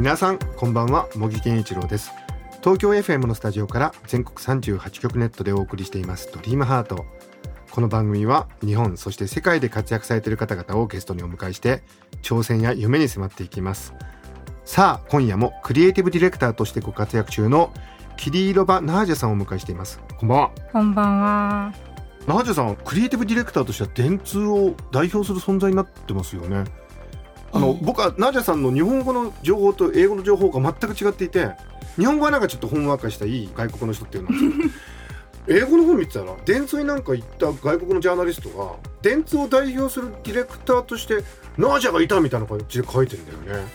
皆さんこんばんは茂木健一郎です。東京 FM のスタジオから全国38局ネットでお送りしていますドリームハート。この番組は日本そして世界で活躍されている方々をゲストにお迎えして挑戦や夢に迫っていきます。さあ今夜もクリエイティブディレクターとしてご活躍中のキリイロバナージャさんをお迎えしています。こんばんは。こんばんは。ナージャさんクリエイティブディレクターとしては電通を代表する存在になってますよねあの、僕はナージャさんの日本語の情報と英語の情報が全く違っていて日本語はなんかちょっとほんわかしたいい外国の人っていうのなんですけど英語の方見てたら電通になんか行った外国のジャーナリストが電通を代表するディレクターとしてナージャがいたみたいな感じで書いてるんだよね。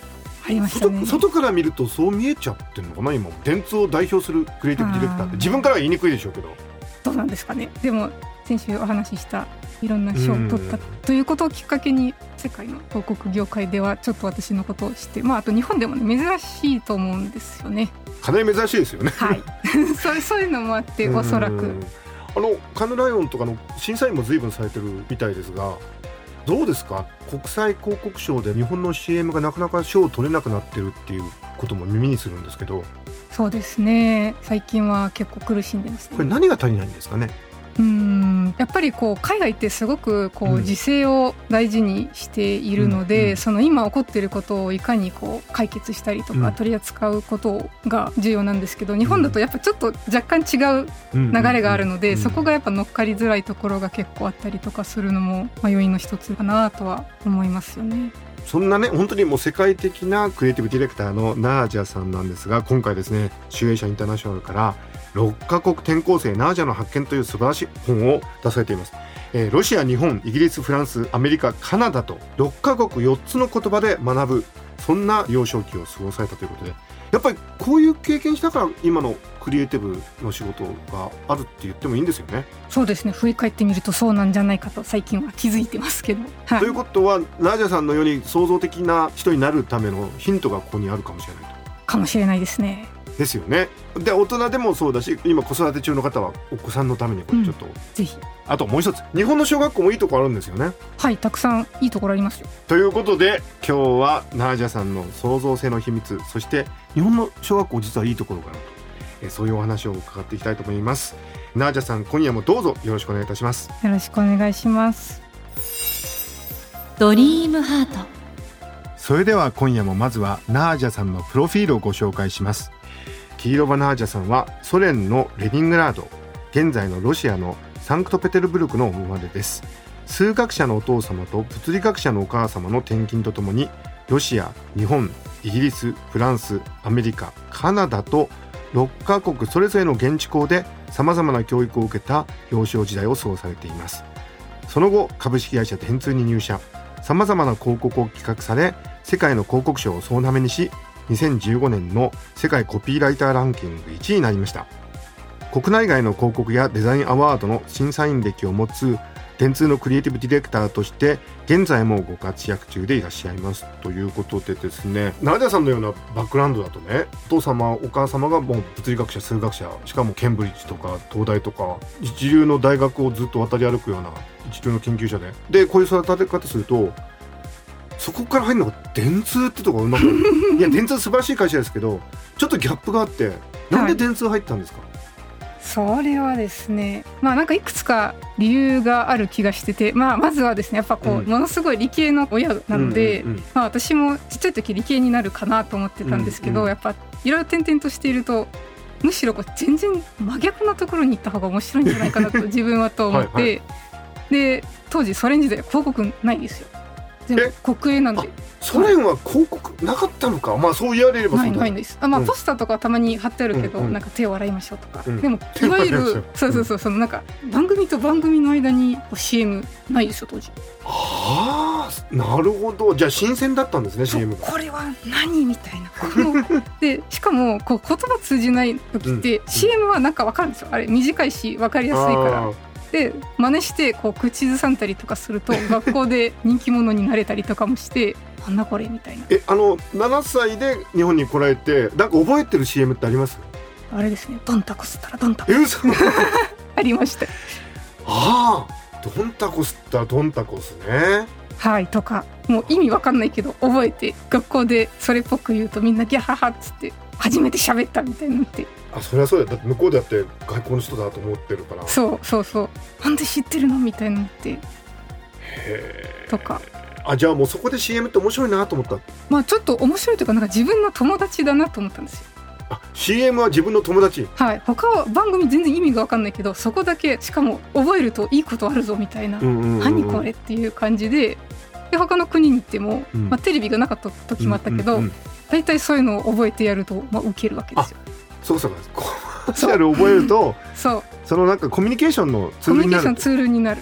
ありました外ね。外から見るとそう見えちゃってるのかな今も。電通を代表するクリエイティブディレクターって。自分からは言いにくいでしょうけど。どうなんですかね。でも先週お話ししたいろんな賞を取ったということをきっかけに世界の広告業界ではちょっと私のことを知って、まああと日本でもね珍しいと思うんですよね。かなり珍しいですよねはい。そうそういうのもあっておそらくうんあのカヌライオンとかの審査員も随分されてるみたいですがどうですか？国際広告賞で日本の CM がなかなか賞を取れなくなってるっていうことも耳にするんですけどそうですね。最近は結構苦しんでますね。これ何が足りないんですかね？うんやっぱりこう海外ってすごくこうん。う時勢を大事にしているので、うんうん。その今起こっていることをいかにこう解決したりとうん。か取り扱うことが重要なんですけど日本だとやっぱちょっと若干違う流れがあるので、うん。そこがやっぱ乗っかりづらいところが結構あったりとかするのも、まあ、要因の一つかなとは思いますよね。そんなね本当にもう世界的なクリエイティブディレクターのナージャさんなんですが今回ですね集英社インターナショナルから6カ国転校生ナージャの発見という素晴らしい本を出されています、えーロシア日本イギリスフランスアメリカカナダと6カ国4つの言葉で学ぶそんな幼少期を過ごされたということでやっぱりこういう経験したから今のクリエイティブの仕事があるって言ってもいいんですよね。そうですね振り返ってみるとそうなんじゃないかと最近は気づいてますけど、はいということはナージャさんのように創造的な人になるためのヒントがここにあるかもしれないと。かもしれないですね。ですよね。で大人でもそうだし今子育て中の方はお子さんのためにこれちょっと、ぜひあともう一つ日本の小学校もいいとこあるんですよね。はいたくさんいいところありますよ。ということで今日はナージャさんの創造性の秘密そして日本の小学校実はいいところがあるとえーそういうお話を伺っていきたいと思います。ナージャさん今夜もどうぞよろしくお願いいたします。よろしくお願いします。ドリームハートそれでは今夜もまずはナージャさんのプロフィールをご紹介しますキーロバナージャさんはソ連のレニングラード現在のロシアのサンクトペテルブルクの生まれです。数学者のお父様と物理学者のお母様の転勤とともにロシア日本イギリスフランスアメリカカナダと6カ国それぞれの現地校でさまざまな教育を受けた幼少時代を過ごされています。その後株式会社電通に入社。さまざまな広告を企画され世界の広告賞を総なめにし2015年の世界コピーライターランキング1位になりました。国内外の広告やデザインアワードの審査員歴を持つ電通のクリエイティブディレクターとして現在もご活躍中でいらっしゃいますということでですね。成田さんのようなバックグラウンドだとねお父様お母様がもう物理学者数学者しかもケンブリッジとか東大とか一流の大学をずっと渡り歩くような一流の研究者で。でこういう育て方するとそこから入るのが電通ってとこがうまくい？や電通素晴らしい会社ですけどちょっとギャップがあってなんで電通入ったんですか、それはですねまあなんかいくつか理由がある気がしてて、まあ、まずはですねやっぱこう、うん。ものすごい理系の親なので、うんうんうんまあ、私もちっちゃい時理系になるかなと思ってたんですけど、うんうんやっぱいろいろ転々としているとむしろこう全然真逆なところに行った方が面白いんじゃないかなと自分はと思ってはいはで当時ソ連時代は広告ないですよ全え？部国営なんで。ソ連は広告なかったのか？まあそう言われればなそうないんです。あまあ、うん。ポスターとかたまに貼ってあるけど、うんうん。なんか手を洗いましょうとか、うんでもいわゆるそうそうそうそのなんか番組と番組の間に CM ないですよ当時。あああなるほど。じゃあ新鮮だったんですね CM がこれは何みたいな。このでしかもこう言葉通じない時って、CM はなんかわかるんですよ。あれ短いしわかりやすいからで真似してこう口ずさんだりとかすると 学校で人気者になれたりとかもしてなんだこれみたいな。えあの7歳で日本に来られてなんか覚えてる CM ってあります？あれですね。ドンタコスったらドンタコ ありました。ああドンタコスったらドンタコスね。はいとか。もう意味わかんないけど覚えて学校でそれっぽく言うとみんなギャハハっつって初めて喋ったみたいになってあそれはそうだよ。だって向こうでやって外国の人だと思ってるから。そうそうそう。なんで知ってるのみたいになって。へえとか。あじゃあもうそこで CM って面白いなと思った。まあちょっと面白いというかなんか自分の友達だなと思ったんですよ。あ CM は自分の友達？はい。他は番組全然意味がわかんないけどそこだけしかも覚えるといいことあるぞみたいな、何これっていう感じで。で他の国に行っても、うん。まあ、テレビがなかった時もあったけど、大体そういうのを覚えてやると、まあ、受けるわけですよそうそうコマーシャル覚えるとそう。そのなんかコミュニケーションのツコールになる。ミュニケーションツールになる。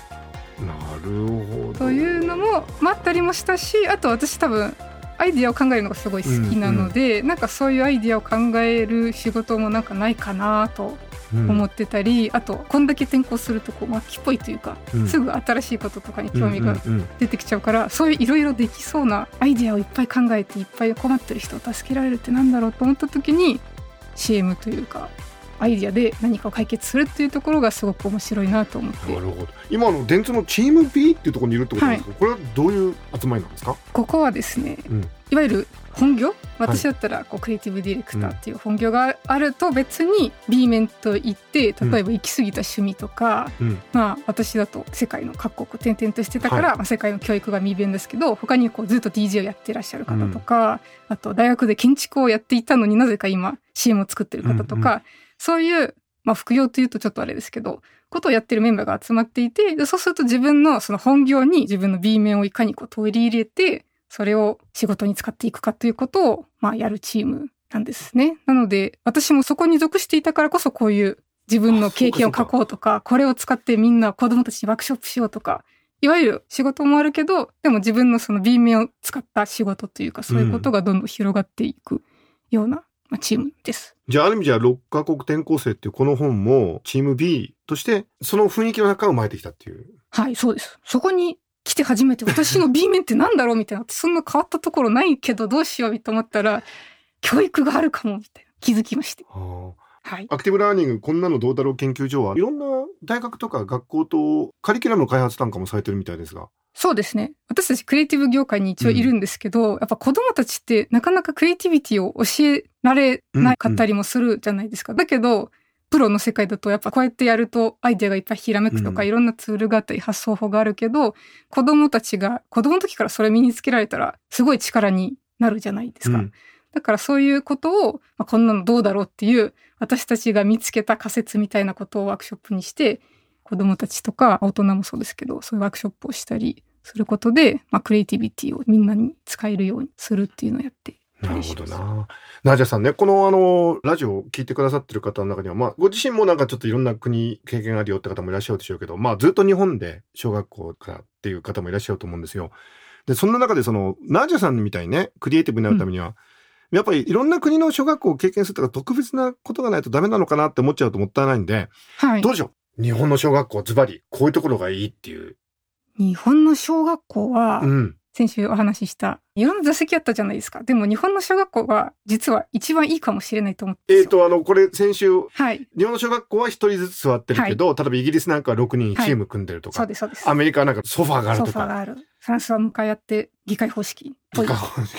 なるほど。というのも待ったりもしたしあと私多分アイディアを考えるのがすごい好きなので、なんかそういうアイディアを考える仕事もなんかないかなとうん。思ってたり、あとこんだけ転校するとこう末期っぽいというか、うん。すぐ新しいこととかに興味がうんうん出てきちゃうから、そういういろいろできそうなアイデアをいっぱい考えていっぱい困ってる人を助けられるってなんだろうと思った時に CM というかアイデアで何かを解決するっていうところがすごく面白いなと思って。なるほど。今の電通のチーム B っていうところにいるってことなんですけど、これはどういう集まりなんですか？ここはですね、うん。いわゆる本業？私だったらこうクリエイティブディレクターっていう本業があると別に B 面といって例えば行き過ぎた趣味とか、うん。まあ私だと世界の各国転々としてたから、はい。まあ、世界の教育が未弁ですけど他にこうずっと DJ をやってらっしゃる方とか、あと大学で建築をやっていたのになぜか今 CM を作ってる方とか、うん。そういう、まあ、副業というとちょっとあれですけどことをやってるメンバーが集まっていてでそうすると自分のその本業に自分の B 面をいかにこう取り入れてそれを仕事に使っていくかということを、まあ、やるチームなんですね。なので私もそこに属していたからこそこういう自分の経験を書こうとかこれを使ってみんな子供たちにワークショップしようとかいわゆる仕事もあるけどでも自分のその B 面を使った仕事というかそういうことがどんどん広がっていくような、まあ、チームです。じゃあある意味じゃ6カ国転校生っていうこの本もチーム B としてその雰囲気の中を生えてきたっていうはい、そうです。そこに来て初めて私の B 面ってなんだろうみたいな、そんな変わったところないけどどうしようと思ったら、教育があるかもみたいな気づきまして。はい。アクティブラーニングこんなのどうだろう研究所はいろんな大学とか学校とカリキュラムの開発なんかもされてるみたいですがそうですね。私たちクリエイティブ業界に一応いるんですけど、やっぱ子供たちってなかなかクリエイティビティを教えられなかったりもするじゃないですか。だけど、プロの世界だとやっぱこうやってやるとアイデアがいっぱいひらめくとか、うんいろんなツールがあったり発想法があるけど、子供たちが子供の時からそれ身につけられたらすごい力になるじゃないですか。うんだからそういうことを、まあ、こんなのどうだろうっていう私たちが見つけた仮説みたいなことをワークショップにして子供たちとか大人もそうですけどそういうワークショップをしたりすることで、まあ、クリエイティビティをみんなに使えるようにするっていうのをやってたなる。ほどな。ナージャさんね、このあの、ラジオを聞いてくださってる方の中には、まあ、ご自身もなんかちょっといろんな国経験あるよって方もいらっしゃるでしょうけど、まあ、ずっと日本で小学校からっていう方もいらっしゃると思うんですよ。で、そんな中でその、ナージャさんみたいにね、クリエイティブになるためには、やっぱりいろんな国の小学校を経験するとか特別なことがないとダメなのかなって思っちゃうともったいないんで、はいどうでしょう？日本の小学校ズバリ、こういうところがいいっていう。日本の小学校は、うん。先週お話ししたいろんな座席あったじゃないですか。でも日本の小学校は実は一番いいかもしれないと思ってえっ、と、あの、これ先週、はい。日本の小学校は一人ずつ座ってるけど、例えばイギリスなんかは6人チーム組んでるとか、そうですそうです。アメリカはなんかソファーがあるソとか、ファーがある。フランスは向かい合って議会方式。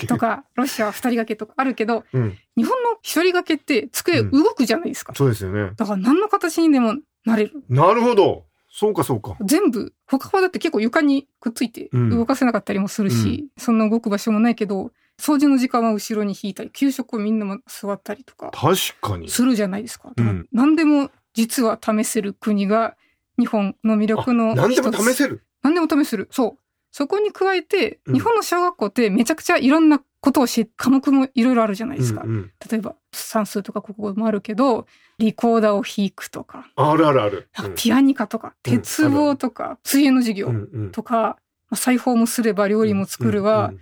とかロシアは二人掛けとかあるけどうん、日本の一人掛けって机うん。動くじゃないですか、そうですよね。だから何の形にでもなれる。なるほど。そうかそうか。全部他はだって結構床にくっついてうん動かせなかったりもするし、そんな動く場所もないけど掃除の時間は後ろに引いたり給食をみんなも座ったりとか確かに。するじゃないですか。だか何でも実は試せる国が日本の魅力のあ何でも試せる？何でも試せる。そう。そこに加えて、うん。日本の小学校ってめちゃくちゃいろんなことをし、科目もいろいろあるじゃないですか。うんうん例えば算数とか国語もあるけど、リコーダーを弾くとか、あるあるある。なんかピアニカとか、うん。鉄棒とか、水泳の授業うんうん。とか、まあ裁縫もすれば料理も作るは、うん。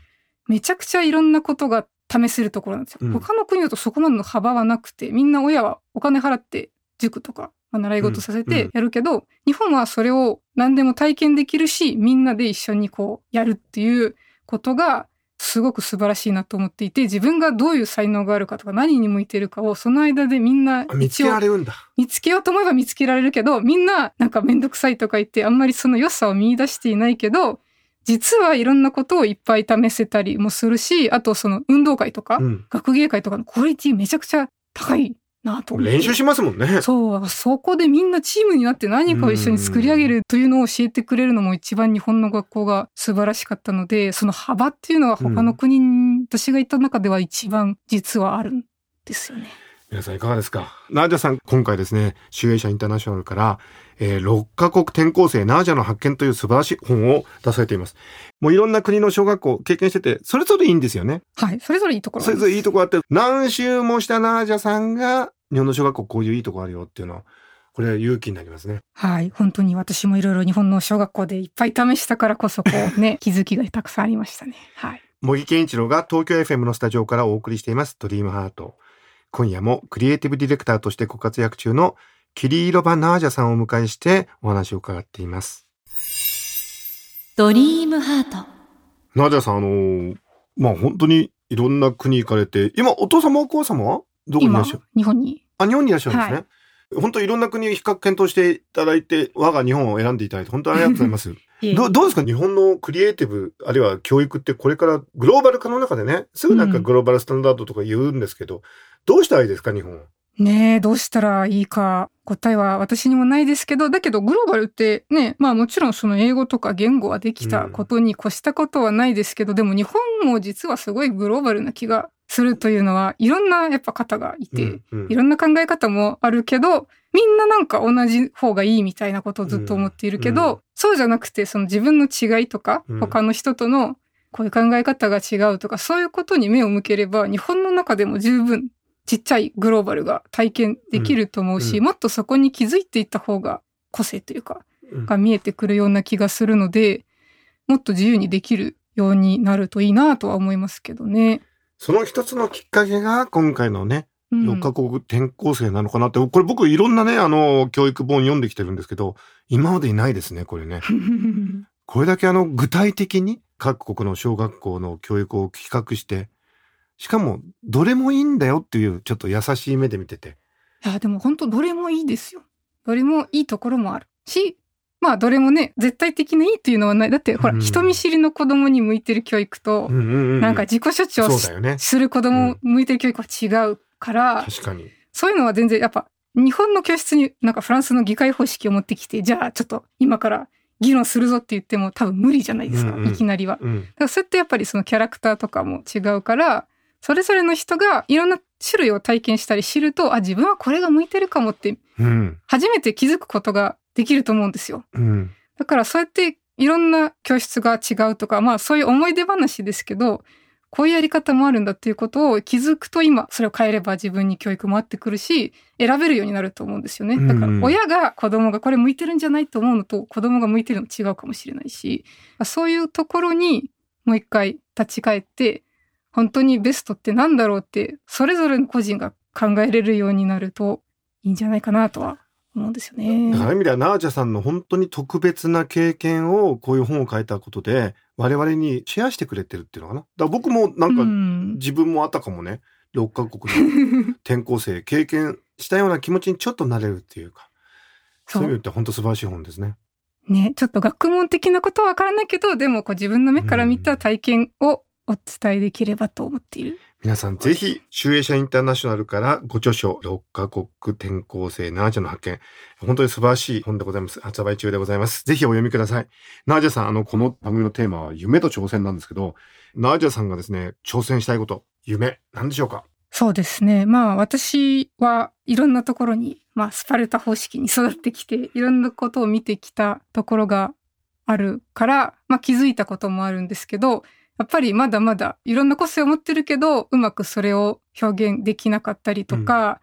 めちゃくちゃいろんなことが試せるところなんですよ。うん。他の国だとそこまでの幅はなくて、みんな親はお金払って塾とか、まあ習い事させうんてやるけど、日本はそれを何でも体験できるし、みんなで一緒にこうやるっていうことが、すごく素晴らしいなと思っていて、自分がどういう才能があるかとか何に向いてるかをその間でみんなあ見つけられるんだ。見つけようと思えば見つけられるけど、みんななんかめんどくさいとか言ってあんまりその良さを見出していないけど、実はいろんなことをいっぱい試せたりもするし、あとその運動会とか、うん学芸会とかのクオリティめちゃくちゃ高いなと。練習しますもんね。そう、そこでみんなチームになって何かを一緒に作り上げるというのを教えてくれるのも一番日本の学校が素晴らしかったので、その幅っていうのは他の国に、私が行った中では一番実はあるんですよね。皆さんいかがですか？ナージャさん、今回ですね、集英社インターナショナルから、えー6カ国転校生ナージャの発見という素晴らしい本を出されています。もういろんな国の小学校経験してて、それぞれいいんですよね。はい。それぞれいいところそれぞれいいとこあって、何周もしたナージャさんが、日本の小学校こういういいとこあるよっていうのは、これは勇気になりますね。はい。本当に私もいろいろ日本の小学校でいっぱい試したからこそ、こう ね、気づきがたくさんありましたね。はい。茂木健一郎が東京 FM のスタジオからお送りしています、ドリームハート。今夜もクリエイティブディレクターとしてご活躍中のキリーロバナージャさんをお迎えしてお話を伺っています。ドリームハートナージャさん、あのーまあ、本当にいろんな国行かれて、今、お父様お母様は？どこにいら今っしゃる、日本に。あ、日本にいらっしゃるんですね。は本当いろんな国比較検討していただいて、我が日本を選んでいただいて、本当にありがとうございます。どどうですか？日本のクリエイティブ、あるいは教育ってこれからグローバル化の中でね、すぐなんかうん。グローバルスタンダードとか言うんですけど、どうしたらいいですか？日本は。ねえ、どうしたらいいか、答えは私にもないですけど、だけどグローバルってね、まあもちろんその英語とか言語はできたことに越したことはないですけど、でも日本も実はすごいグローバルな気がするというのは、いろんなやっぱ方がいて、うんうん。いろんな考え方もあるけど、みんななんか同じ方がいいみたいなことをずっと思っているけど、うん。うんそうじゃなくて、その自分の違いとか、うん。他の人とのこういう考え方が違うとか、そういうことに目を向ければ、日本の中でも十分ちっちゃいグローバルが体験できると思うし、うんうん。もっとそこに気づいていった方が個性というか、うん。が見えてくるような気がするので、もっと自由にできるようになるといいなとは思いますけどね。その一つのきっかけが今回のね、うん6カ国転校生なのかなって、これ僕いろんなね、あの、教育本読んできてるんですけど、今までにないですね、これね。これだけあの、具体的に各国の小学校の教育を企画して、しかも、どれもいいんだよっていう、ちょっと優しい目で見てて。いや、でも本当どれもいいですよ。どれもいいところもあるし、まあどれもね、絶対的にいいっていうのはない。だってほら、うん人見知りの子供に向いてる教育と、うんうんうん。なんか自己主張しそうだよね。する子供向いてる教育は違うから、確かに。そういうのは全然やっぱ日本の教室になんかフランスの議会方式を持ってきて、じゃあちょっと今から議論するぞって言っても多分無理じゃないですか、うんうんいきなりは。うん。だからそうやってやっぱりそのキャラクターとかも違うから、それぞれの人がいろんな種類を体験したり知ると、あ、自分はこれが向いてるかもってうん。初めて気づくことができると思うんですよ。うん。だからそうやっていろんな教室が違うとか、まあそういう思い出話ですけど、こういうやり方もあるんだっていうことを気づくと今、それを変えれば自分に教育も合ってくるし、選べるようになると思うんですよね。だからうん親が子供がこれ向いてるんじゃないと思うのと子供が向いてるの違うかもしれないし、そういうところにもう一回立ち返って、本当にベストってなんだろうって、それぞれの個人が考えれるようになるといいんじゃないかなとは思うんですよね。だから意味では、ナージャさんの本当に特別な経験を、こういう本を書いたことで、我々にシェアしてくれてるっていうのかな？だ僕もなんか、うん自分もあったかもね。6カ国の 転校生、経験したような気持ちにちょっとなれるっていうか。そそういうう意味で本当素晴らしい本ですね。ね、ちょっと学問的なことはわからないけど、でもこう自分の目から見た体験をお伝えできればと思っている。皆さんぜひ、集英社インターナショナルからご著書、6カ国転校生ナージャの発見。本当に素晴らしい本でございます。発売中でございます。ぜひお読みください。ナージャさん、あの、この番組のテーマは夢と挑戦なんですけど、ナージャさんがですね、挑戦したいこと、夢、何でしょうか？そうですね。まあ私はいろんなところに、まあスパルタ方式に育ってきて、いろんなことを見てきたところがあるから、まあ気づいたこともあるんですけど、やっぱりまだまだいろんな個性を持ってるけど、うまくそれを表現できなかったりとか、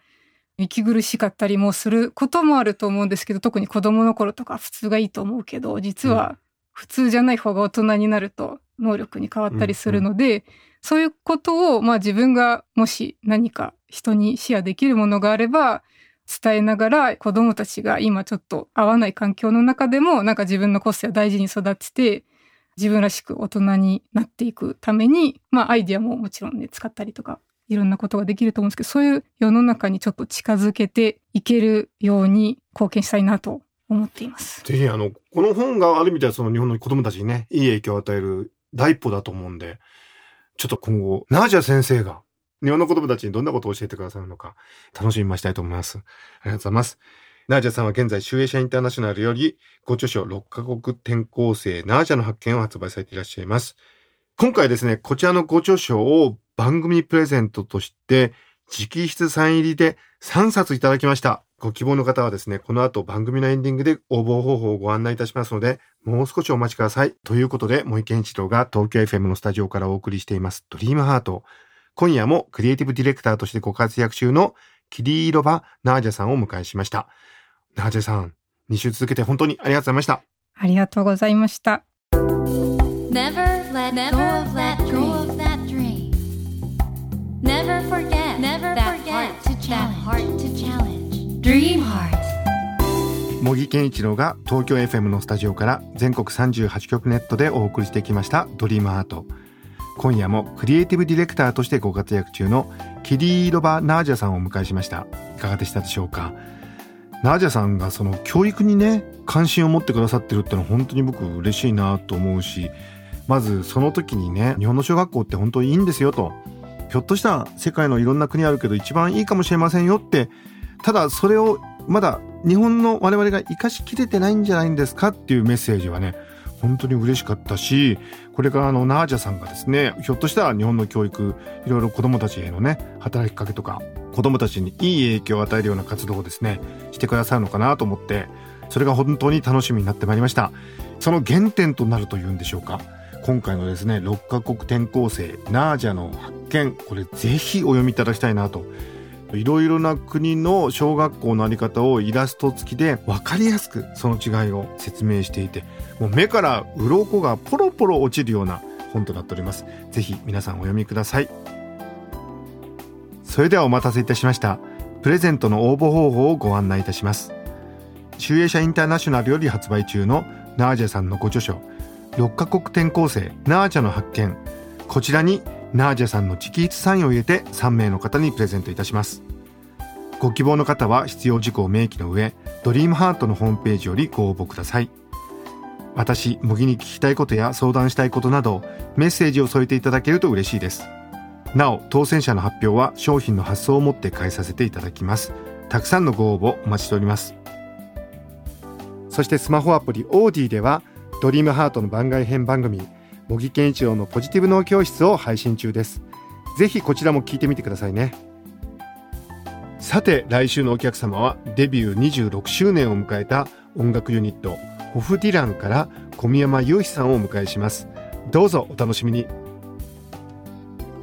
息苦しかったりもすることもあると思うんですけど、特に子供の頃とか普通がいいと思うけど、実は普通じゃない方が大人になると能力に変わったりするので、うんうん、そういうことをまあ自分がもし何か人にシェアできるものがあれば伝えながら子供たちが今ちょっと合わない環境の中でもなんか自分の個性を大事に育てて自分らしく大人になっていくためにまあアイディアももちろんね使ったりとかいろんなことができると思うんですけどそういう世の中にちょっと近づけていけるように貢献したいなと思っています。ぜひあのこの本がある意味ではその日本の子供たちにねいい影響を与える第一歩だと思うんでちょっと今後ナージャ先生が日本の子供たちにどんなことを教えてくださるのか、楽しみましたいと思います。ありがとうございます。ナージャさんは現在、集英社インターナショナルより、ご著書6カ国転校生ナージャの発見を発売されていらっしゃいます。今回ですね、こちらのご著書を番組プレゼントとして、直筆サイン入りで3冊いただきました。ご希望の方はですね、この後番組のエンディングで応募方法をご案内いたしますので、もう少しお待ちください。ということで、森健一郎が東京 FM のスタジオからお送りしています、ドリームハート。今夜もクリエイティブディレクターとしてご活躍中のキリーロバ・ナージャさんをお迎えしました。ナージャさん、2週続けて本当にありがとうございました。ありがとうございました。Never let go of that dream. Never forget that heart to challenge. Dream heart. 茂木健一郎が東京 FM のスタジオから全国38局ネットでお送りしてきました「ドリームアート」今夜もクリエイティブディレクターとしてご活躍中のキリーロバ・ナージャさんをお迎えしましたいかがでしたでしょうか？ナージャさんがその教育にね関心を持ってくださってるってのは本当に僕嬉しいなと思うしまずその時にね日本の小学校って本当にいいんですよと。ひょっとしたら世界のいろんな国あるけど一番いいかもしれませんよってただそれをまだ日本の我々が生かしきれてないんじゃないんですかっていうメッセージはね本当に嬉しかったしこれからのナージャさんがですねひょっとしたら日本の教育いろいろ子どもたちへのね働きかけとか子どもたちにいい影響を与えるような活動をですねしてくださるのかなと思ってそれが本当に楽しみになってまいりました。その原点となるというんでしょうか。今回のですね6カ国転校生ナージャの発見これぜひお読みいただきたいなといろいろな国の小学校のあり方をイラスト付きで分かりやすくその違いを説明していてもう目から鱗がポロポロ落ちるような本となっております。ぜひ皆さんお読みください。それではお待たせいたしました。プレゼントの応募方法をご案内いたします。集英社インターナショナルより発売中のナージャさんのご著書6カ国転校生ナージャの発見。こちらにナージャさんの直筆サインを入れて3名の方にプレゼントいたします。ご希望の方は必要事項を明記の上ドリームハートのホームページよりご応募ください。私模擬に聞きたいことや相談したいことなどメッセージを添えていただけると嬉しいです。なお当選者の発表は商品の発送をもって返させていただきます。たくさんのご応募お待ちしております。そしてスマホアプリオーディではドリームハートの番外編番組茂木健一郎のポジティブ脳教室を配信中です。ぜひこちらも聞いてみてくださいね。さて来週のお客様はデビュー26周年を迎えた音楽ユニットホフディランから小宮山雄飛さんをお迎えします。どうぞお楽しみに。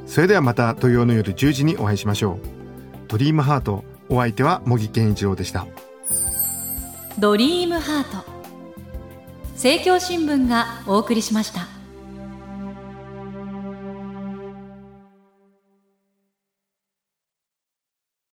それではまた土曜の夜10時にお会いしましょう。ドリームハートお相手は茂木健一郎でした。ドリームハート。政教新聞がお送りしました。